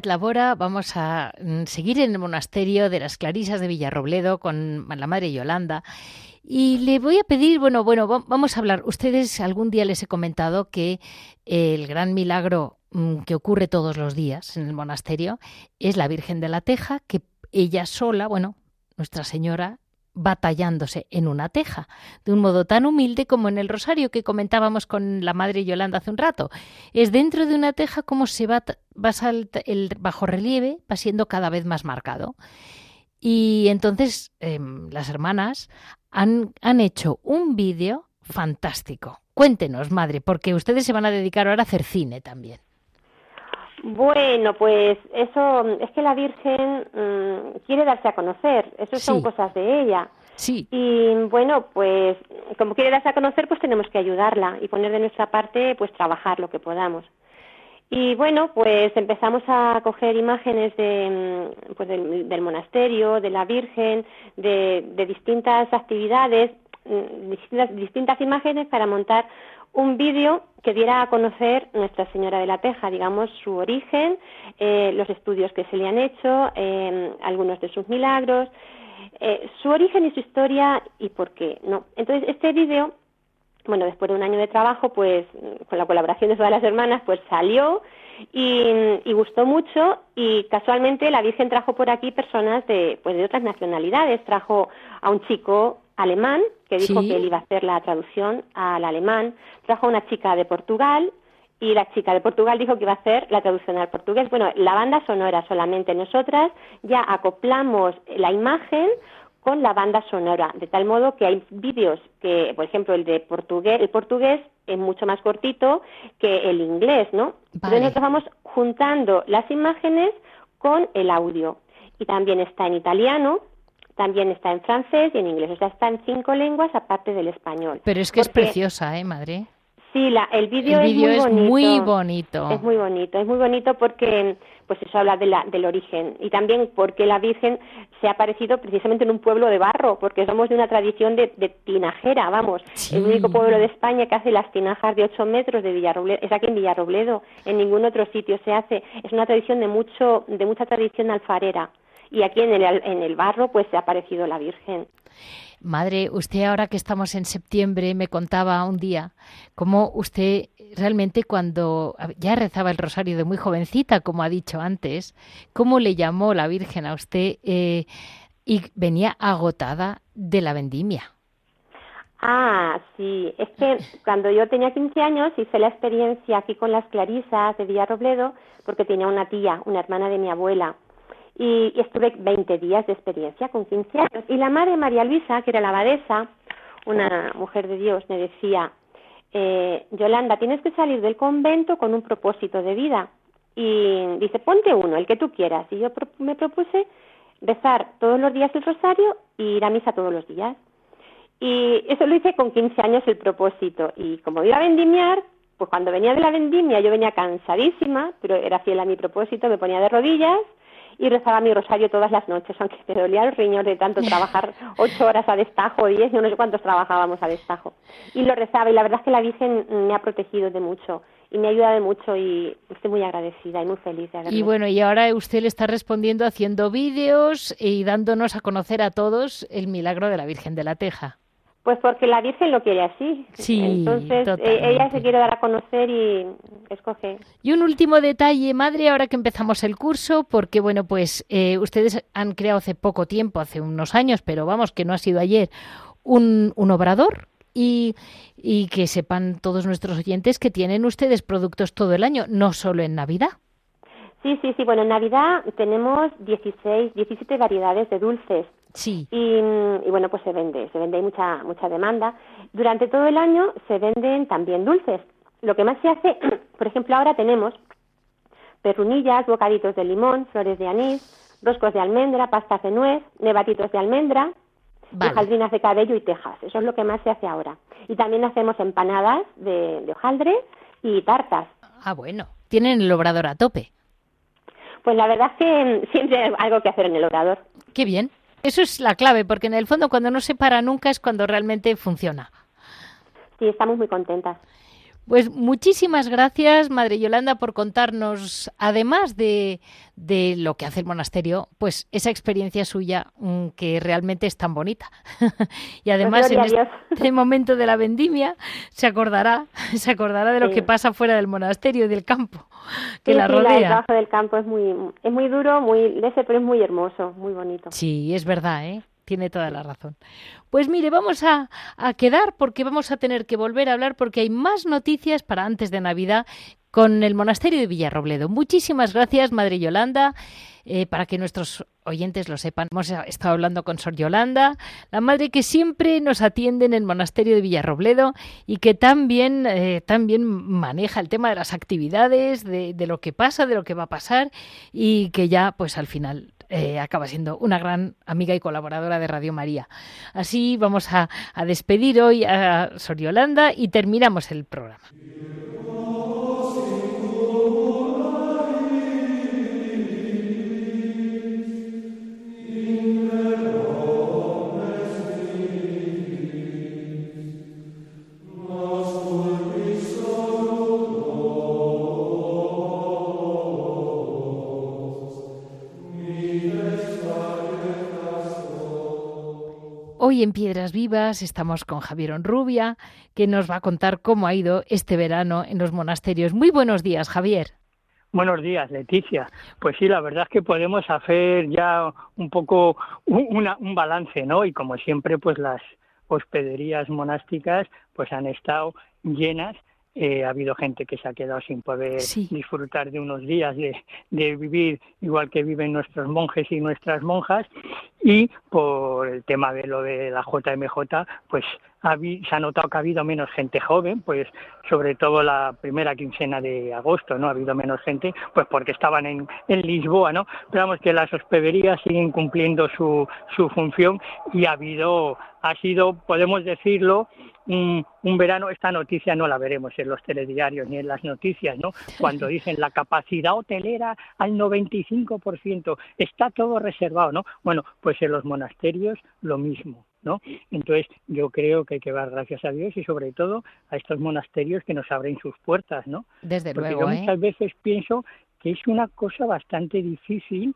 Labora vamos a mm, seguir en el monasterio de las Clarisas de Villarrobledo con la Madre Yolanda. Y le voy a pedir, bueno, bueno, vamos a hablar. Ustedes algún día les he comentado que el gran milagro mm, que ocurre todos los días en el monasterio es la Virgen de la Teja, que ella sola, bueno, Nuestra Señora batallándose en una teja, de un modo tan humilde como en el rosario que comentábamos con la madre Yolanda hace un rato. Es dentro de una teja como se va, va el bajo relieve, va siendo cada vez más marcado. Y entonces em, las hermanas han, han hecho un vídeo fantástico. Cuéntenos, madre, porque ustedes se van a dedicar ahora a hacer cine también. Bueno, pues eso es que la Virgen mm, quiere darse a conocer, eso son cosas de ella. Sí. Y bueno, pues como quiere darse a conocer, pues tenemos que ayudarla y poner de nuestra parte, pues trabajar lo que podamos. Y bueno, pues empezamos a coger imágenes de, mm, pues del, monasterio, de la Virgen, de, de distintas actividades, mm, distintas, distintas imágenes para montar un vídeo que diera a conocer Nuestra Señora de la Teja, digamos, su origen, eh, los estudios que se le han hecho, eh, algunos de sus milagros, eh, su origen y su historia y por qué. No. Entonces, este vídeo, bueno, después de un año de trabajo, pues con la colaboración de todas las hermanas, pues salió y, y, gustó mucho y casualmente la Virgen trajo por aquí personas de, pues de otras nacionalidades, trajo a un chico alemán, que dijo que él iba a hacer la traducción al alemán, trajo una chica de Portugal y la chica de Portugal dijo que iba a hacer la traducción al portugués. Bueno, la banda sonora solamente nosotras ya acoplamos la imagen con la banda sonora, de tal modo que hay vídeos que, por ejemplo, el de portugués, el portugués es mucho más cortito que el inglés, ¿no? Entonces nosotros vamos juntando las imágenes con el audio. Y también está en italiano, también está en francés y en inglés, o sea, está en cinco lenguas aparte del español. Pero es que es preciosa, ¿eh, madre? Sí, la, el vídeo es, muy, es bonito, muy bonito. Es muy bonito, es muy bonito porque pues eso habla de la, del origen. Y también porque la Virgen se ha aparecido precisamente en un pueblo de barro, porque somos de una tradición de, tinajera, vamos, el único pueblo de España que hace las tinajas de 8 metros de Villarrobledo, es aquí en Villarrobledo, en ningún otro sitio se hace, es una tradición de mucho, de mucha tradición alfarera y aquí en el, en el barro pues se ha aparecido la Virgen. Madre, usted ahora que estamos en septiembre me contaba un día cómo usted realmente cuando ya rezaba el rosario de muy jovencita, como ha dicho antes, cómo le llamó la Virgen a usted eh, y venía agotada de la vendimia. Ah, sí, es que cuando yo tenía 15 años hice la experiencia aquí con las Clarisas de Villarrobledo porque tenía una tía, una hermana de mi abuela y, estuve 20 días de experiencia con 15 años. Y la madre María Luisa, que era la abadesa, una mujer de Dios, me decía, eh, Yolanda, tienes que salir del convento con un propósito de vida. Y dice, ponte uno, el que tú quieras. Y yo me propuse rezar todos los días el rosario y ir a misa todos los días. Y eso lo hice con 15 años el propósito. Y como iba a vendimiar, pues cuando venía de la vendimia yo venía cansadísima, pero era fiel a mi propósito, me ponía de rodillas y rezaba mi rosario todas las noches, aunque me dolía el riñón de tanto trabajar ocho horas a destajo, diez, yo no sé cuántos trabajábamos a destajo. Y lo rezaba y la verdad es que la Virgen me ha protegido de mucho y me ha ayudado mucho y estoy muy agradecida y muy feliz de Y bueno, y ahora usted le está respondiendo haciendo vídeos y dándonos a conocer a todos el milagro de la Virgen de la Teja. Pues porque la Virgen lo quiere así. Sí, Entonces e-, ella se quiere dar a conocer y escoge. Y un último detalle, madre, ahora que empezamos el curso, porque bueno, pues eh, ustedes han creado hace poco tiempo, hace unos años, pero vamos, que no ha sido ayer, un, un obrador y, y que sepan todos nuestros oyentes que tienen ustedes productos todo el año, no solo en Navidad. Sí, sí, sí. Bueno, en Navidad tenemos 16, 17 variedades de dulces. Sí. Y, bueno, pues se vende, se vende, hay mucha, mucha demanda. Durante todo el año se venden también dulces. Lo que más se hace, por ejemplo, ahora tenemos perrunillas, bocaditos de limón, flores de anís, roscos de almendra, pastas de nuez, nevatitos de almendra, hojaldrinas de cabello y tejas. Eso es lo que más se hace ahora. Y también hacemos empanadas de, de hojaldre y tartas. Ah, bueno. Tienen el obrador a tope. Pues la verdad es que siempre hay algo que hacer en el obrador. Qué bien. Eso es la clave, porque en el fondo cuando no se para nunca es cuando realmente funciona. Sí, estamos muy contentas. Pues muchísimas gracias, Madre Yolanda, por contarnos, además de, de, lo que hace el monasterio, pues esa experiencia suya mm, que realmente es tan bonita. y además pues en este momento de la vendimia se acordará, se acordará de lo que pasa fuera del monasterio y del campo que la rodea. el trabajo del campo es muy, es muy duro, muy ese, pero es muy hermoso, muy bonito. Sí, es verdad, ¿eh? Tiene toda la razón. Pues mire, vamos a, quedar porque vamos a tener que volver a hablar porque hay más noticias para antes de Navidad con el monasterio de Villarrobledo. Muchísimas gracias, Madre Yolanda. Eh, para que nuestros oyentes lo sepan, hemos estado hablando con Sor Yolanda, la madre que siempre nos atiende en el monasterio de Villarrobledo y que también, eh, también maneja el tema de las actividades, de, de lo que pasa, de lo que va a pasar y que ya, pues al final eh, acaba siendo una gran amiga y colaboradora de Radio María. Así vamos a, a despedir hoy a Sor Yolanda y terminamos el programa. Hoy en Piedras Vivas estamos con Javier Onrubia, que nos va a contar cómo ha ido este verano en los monasterios. Muy buenos días, Javier. Buenos días, Leticia. Pues sí, la verdad es que podemos hacer ya un poco un balance, ¿no? Y como siempre, pues las hospederías monásticas pues han estado llenas eh, ha habido gente que se ha quedado sin poder disfrutar de unos días de, de, vivir igual que viven nuestros monjes y nuestras monjas. Y por el tema de lo de la JMJ pues se ha notado que ha habido menos gente joven, pues sobre todo la primera quincena de agosto, ¿no? Ha habido menos gente, pues porque estaban en, en Lisboa, ¿no? Pero vamos que las hospederías siguen cumpliendo su, su función y ha habido, ha sido, podemos decirlo, un, un, verano, esta noticia no la veremos en los telediarios ni en las noticias, ¿no? Cuando dicen la capacidad hotelera al 95%, está todo reservado, ¿no? Bueno, pues en los monasterios lo mismo. ¿No? Entonces, yo creo que hay que dar gracias a Dios y sobre todo a estos monasterios que nos abren sus puertas, ¿no? Desde Porque luego, yo ¿eh? muchas veces pienso que es una cosa bastante difícil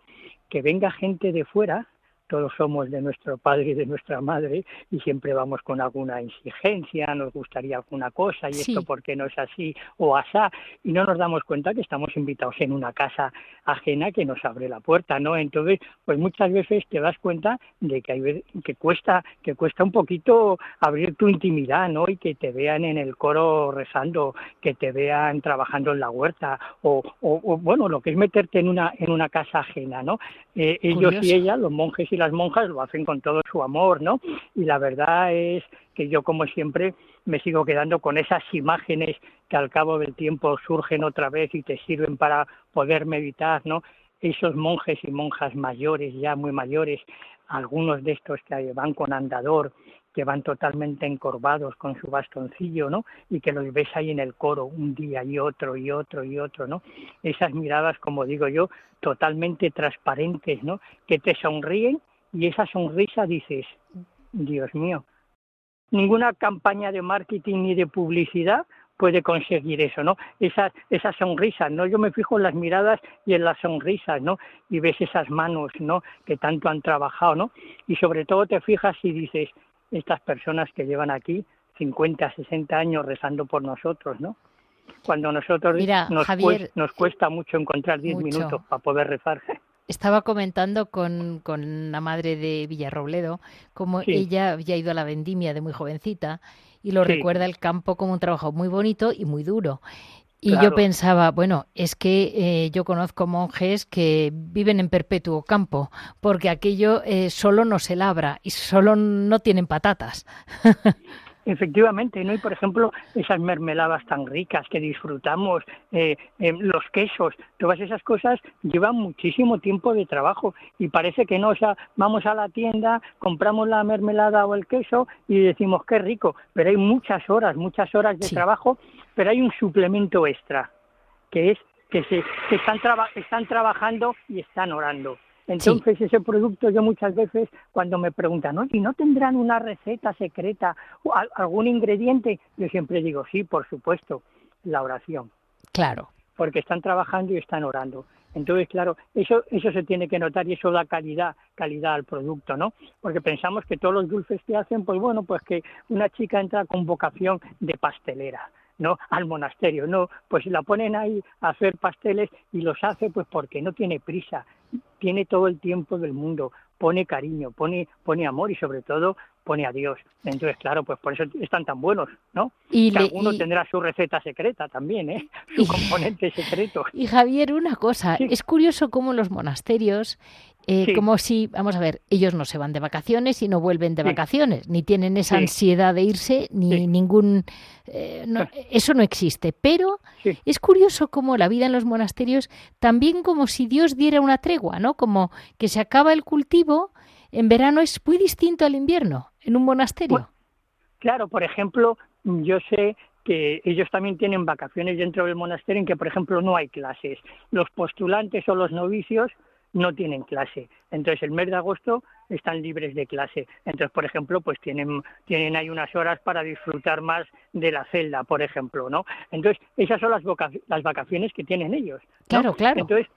que venga gente de fuera todos somos de nuestro padre y de nuestra madre y siempre vamos con alguna exigencia, nos gustaría alguna cosa y esto porque no es así o asá y no nos damos cuenta que estamos invitados en una casa ajena que nos abre la puerta, ¿no? Entonces, pues muchas veces te das cuenta de que hay que cuesta que cuesta un poquito abrir tu intimidad, ¿no? Y que te vean en el coro rezando, que te vean trabajando en la huerta o, o, bueno, lo que es meterte en una en una casa ajena, ¿no? Eh, ellos y ellas, los monjes y las monjas lo hacen con todo su amor, ¿no? Y la verdad es que yo, como siempre, me sigo quedando con esas imágenes que al cabo del tiempo surgen otra vez y te sirven para poder meditar, ¿no? Esos monjes y monjas mayores, ya muy mayores, algunos de estos que van con andador, que van totalmente encorvados con su bastoncillo, ¿no? Y que los ves ahí en el coro un día y otro y otro y otro, ¿no? Esas miradas, como digo yo, totalmente transparentes, ¿no? Que te sonríen y esa sonrisa dices, Dios mío, ninguna campaña de marketing ni de publicidad puede conseguir eso, ¿no? Esas, esas sonrisas, ¿no? Yo me fijo en las miradas y en las sonrisas, ¿no? Y ves esas manos, ¿no? Que tanto han trabajado, ¿no? Y sobre todo te fijas y dices, estas personas que llevan aquí 50, 60 años rezando por nosotros, ¿no? Cuando nosotros nos, cuesta, nos, cuesta, mucho encontrar 10 minutos para poder rezar. Estaba comentando con, con la madre de Villarrobledo cómo ella había ido a la vendimia de muy jovencita y lo recuerda el campo como un trabajo muy bonito y muy duro. Y yo pensaba, bueno, es que eh, yo conozco monjes que viven en perpetuo campo, porque aquello eh, solo no se labra y solo no tienen patatas. Efectivamente, ¿no? Y por ejemplo, esas mermeladas tan ricas que disfrutamos, eh, eh, los quesos, todas esas cosas llevan muchísimo tiempo de trabajo y parece que no, o sea, vamos a la tienda, compramos la mermelada o el queso y decimos qué rico, pero hay muchas horas, muchas horas de trabajo, pero hay un suplemento extra, que es que se están, están trabajando y están orando. Entonces ese producto yo muchas veces cuando me preguntan, ¿y no tendrán una receta secreta o algún ingrediente? Yo siempre digo, sí, por supuesto, la oración. Claro. Porque están trabajando y están orando. Entonces, claro, eso, eso se tiene que notar y eso da calidad, calidad al producto, ¿no? Porque pensamos que todos los dulces que hacen, pues bueno, pues que una chica entra con vocación de pastelera, ¿no? Al monasterio, no, pues la ponen ahí a hacer pasteles y los hace pues porque no tiene prisa, tiene todo el tiempo del mundo, pone cariño, pone, pone amor y sobre todo pone a Dios. Entonces, claro, pues por eso están tan buenos, ¿no? Y Cada uno tendrá su receta secreta también, ¿eh? Su componente secreto. Y Javier, una cosa, es curioso cómo los monasterios eh, como si, vamos a ver, ellos no se van de vacaciones y no vuelven de vacaciones, ni tienen esa ansiedad de irse, ni ningún... Eh, eso no existe. Pero es curioso cómo la vida en los monasterios, también como si Dios diera una tregua, ¿no? Como que se acaba el cultivo, en verano es muy distinto al invierno, en un monasterio. claro, por ejemplo, yo sé que ellos también tienen vacaciones dentro del monasterio en que, por ejemplo, no hay clases. Los postulantes o los novicios no tienen clase. Entonces, el mes de agosto están libres de clase. Entonces, por ejemplo, pues tienen, tienen ahí unas horas para disfrutar más de la celda, por ejemplo, ¿no? Entonces, esas son las, las vacaciones que tienen ellos. Claro, claro. Entonces,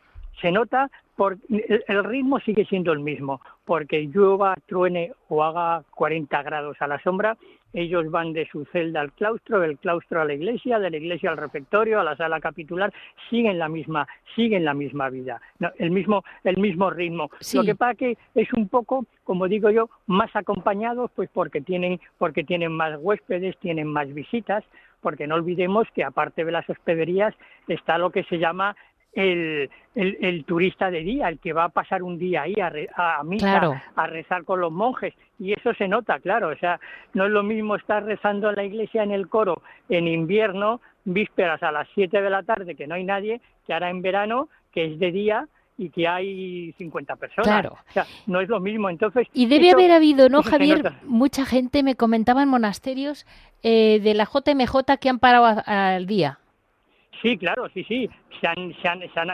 se nota por el ritmo sigue siendo el mismo, porque llueva, truene o haga 40 grados a la sombra, ellos van de su celda al claustro, del claustro a la iglesia, de la iglesia al refectorio, a la sala capitular, siguen la misma, siguen la misma vida, el mismo, el mismo ritmo. Lo que pasa que es un poco, como digo yo, más acompañados, pues porque tienen, porque tienen más huéspedes, tienen más visitas, porque no olvidemos que aparte de las hospederías está lo que se llama el, el, turista de día, el que va a pasar un día ahí a, a misa, a rezar con los monjes. Y eso se nota, claro. O sea, no es lo mismo estar rezando en la iglesia en el coro en invierno, vísperas a las 7 de la tarde, que no hay nadie, que ahora en verano, que es de día, y que hay 50 personas. Claro. O sea, no es lo mismo. Entonces, y debe haber habido, ¿no, Javier? Mucha gente me comentaba en monasterios eh, de la JMJ que han parado al día. Sí, claro, sí, sí. Se han, se han, se han,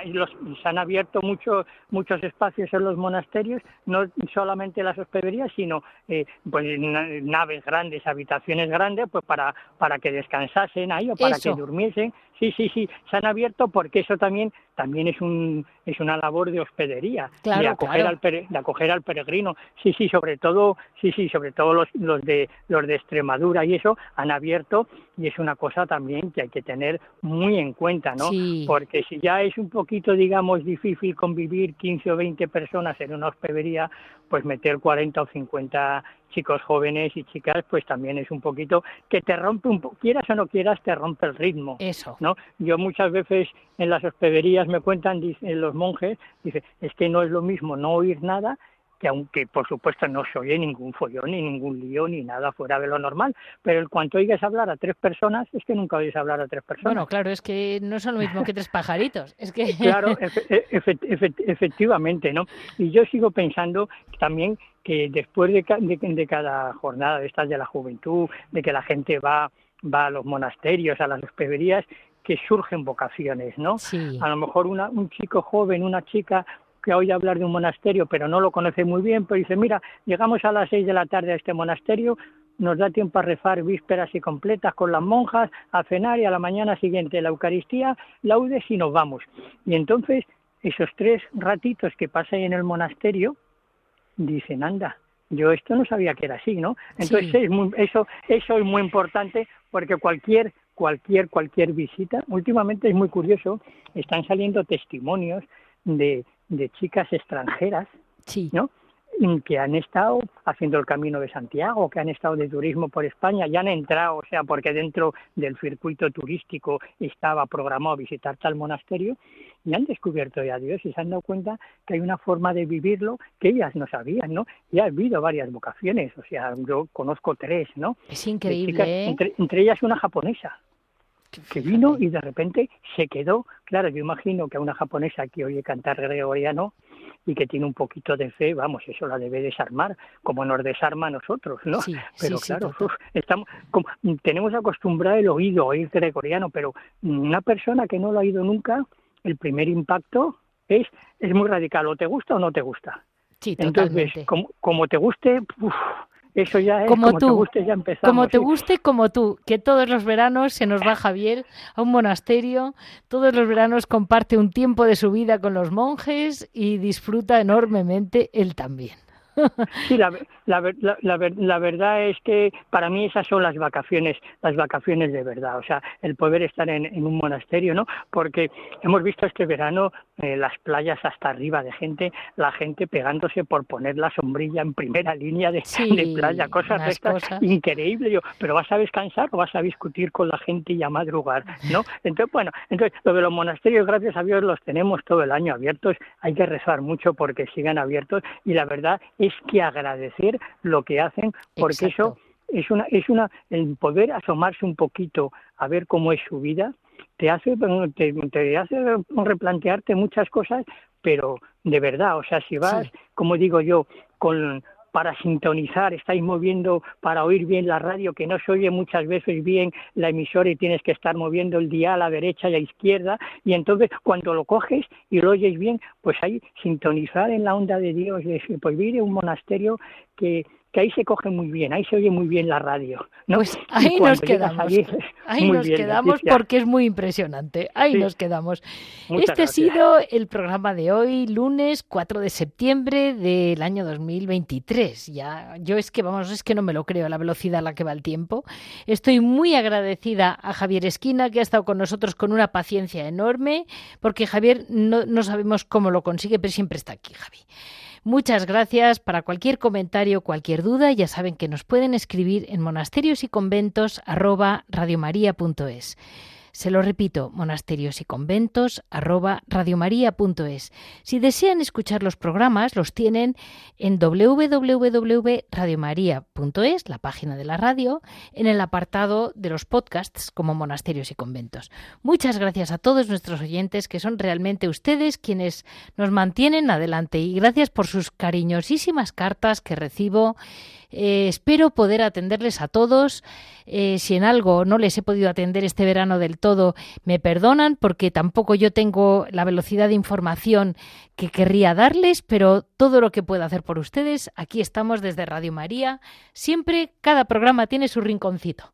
se han abierto muchos muchos espacios en los monasterios, no solamente las hospederías, sino eh, pues, naves grandes, habitaciones grandes, pues para, para que descansasen ahí o para que durmiesen. Sí, sí, sí, se han abierto porque eso también también es un es una labor de hospedería, de acoger al de acoger al peregrino. Sí, sí, sobre todo, sí, sí, sobre todo los, los de los de Extremadura y eso han abierto y es una cosa también que hay que tener muy en cuenta, ¿no? Porque si ya es un poquito, digamos, difícil convivir 15 o 20 personas en una hospedería, pues meter 40 o 50 chicos jóvenes y chicas, pues también es un poquito que te rompe un poco, quieras o no quieras, te rompe el ritmo. Eso. ¿no? Yo muchas veces en las hospederías me cuentan dicen, los monjes, dice, es que no es lo mismo no oír nada que aunque por supuesto no se oye ningún follón, ni ningún lío, ni nada fuera de lo normal, pero en cuanto oigas hablar a tres personas, es que nunca oyes hablar a tres personas. Bueno, claro, es que no son lo mismo que tres pajaritos. Es que... Claro, e, efectivamente, ¿no? Y yo sigo pensando también que después de, de, cada jornada de estas de la juventud, de que la gente va, va a los monasterios, a las hospederías, que surgen vocaciones, ¿no? A lo mejor una, un chico joven, una chica que oye hablar de un monasterio, pero no lo conoce muy bien, pero dice, mira, llegamos a las seis de la tarde a este monasterio, nos da tiempo a rezar vísperas y completas con las monjas, a cenar y a la mañana siguiente la Eucaristía, laudes y nos vamos. Y entonces esos tres ratitos que pasan en el monasterio, dicen, anda, yo esto no sabía que era así, ¿no? Entonces eso, eso es muy importante porque cualquier, cualquier, cualquier visita, últimamente es muy curioso, están saliendo testimonios de, de chicas extranjeras, ¿no? que han estado haciendo el camino de Santiago, que han estado de turismo por España, ya han entrado, o sea, porque dentro del circuito turístico estaba programado visitar tal monasterio, y han descubierto ya Dios y se han dado cuenta que hay una forma de vivirlo que ellas no sabían, ¿no? Y ha habido varias vocaciones, o sea, yo conozco tres, ¿no? Es increíble. ¿eh? entre, entre ellas una japonesa que vino y de repente se quedó. Claro, yo imagino que a una japonesa que oye cantar gregoriano y que tiene un poquito de fe, vamos, eso la debe desarmar, como nos desarma a nosotros, ¿no? pero claro, estamos, tenemos acostumbrado el oído a oír gregoriano, pero una persona que no lo ha oído nunca, el primer impacto es, es muy radical, o te gusta o no te gusta. Sí, Entonces, como, como te guste, eso ya es como, tú, te guste, ya empezamos. Como te guste, como tú, que todos los veranos se nos va Javier a un monasterio, todos los veranos comparte un tiempo de su vida con los monjes y disfruta enormemente él también. Sí, la, la, la, la, verdad es que para mí esas son las vacaciones, las vacaciones de verdad, o sea, el poder estar en, un monasterio, ¿no? Porque hemos visto este verano eh, las playas hasta arriba de gente, la gente pegándose por poner la sombrilla en primera línea de, playa, cosas de estas increíbles, pero vas a descansar o vas a discutir con la gente y a madrugar, ¿no? Entonces, bueno, entonces lo de los monasterios, gracias a Dios, los tenemos todo el año abiertos, hay que rezar mucho porque sigan abiertos y la verdad es que agradecer lo que hacen, porque eso es una, es una, el poder asomarse un poquito a ver cómo es su vida, te hace, te, te hace replantearte muchas cosas, pero de verdad, o sea, si vas, como digo yo, con para sintonizar, estáis moviendo para oír bien la radio, que no se oye muchas veces bien la emisora y tienes que estar moviendo el día a la derecha y a la izquierda, y entonces cuando lo coges y lo oyes bien, pues ahí sintonizar en la onda de Dios, pues vivir un monasterio que que ahí se coge muy bien, ahí se oye muy bien la radio. ¿no? Pues ahí nos quedamos. ahí nos quedamos porque es muy impresionante. Ahí nos quedamos. este ha sido el programa de hoy, lunes 4 de septiembre del año 2023. Ya, yo es que, vamos, es que no me lo creo la velocidad a la que va el tiempo. Estoy muy agradecida a Javier Esquina, que ha estado con nosotros con una paciencia enorme, porque Javier no, no sabemos cómo lo consigue, pero siempre está aquí, Javi. Muchas gracias. Para cualquier comentario, cualquier duda, ya saben que nos pueden escribir en monasterios y conventos se lo repito, monasterios y conventos arroba radiomaria.es. Si desean escuchar los programas, los tienen en www.radiomaria.es, la página de la radio, en el apartado de los podcasts como monasterios y conventos. Muchas gracias a todos nuestros oyentes, que son realmente ustedes quienes nos mantienen adelante y gracias por sus cariñosísimas cartas que recibo eh, espero poder atenderles a todos. Eh, si en algo no les he podido atender este verano del todo, me perdonan porque tampoco yo tengo la velocidad de información que querría darles, pero todo lo que puedo hacer por ustedes, aquí estamos desde Radio María. Siempre cada programa tiene su rinconcito.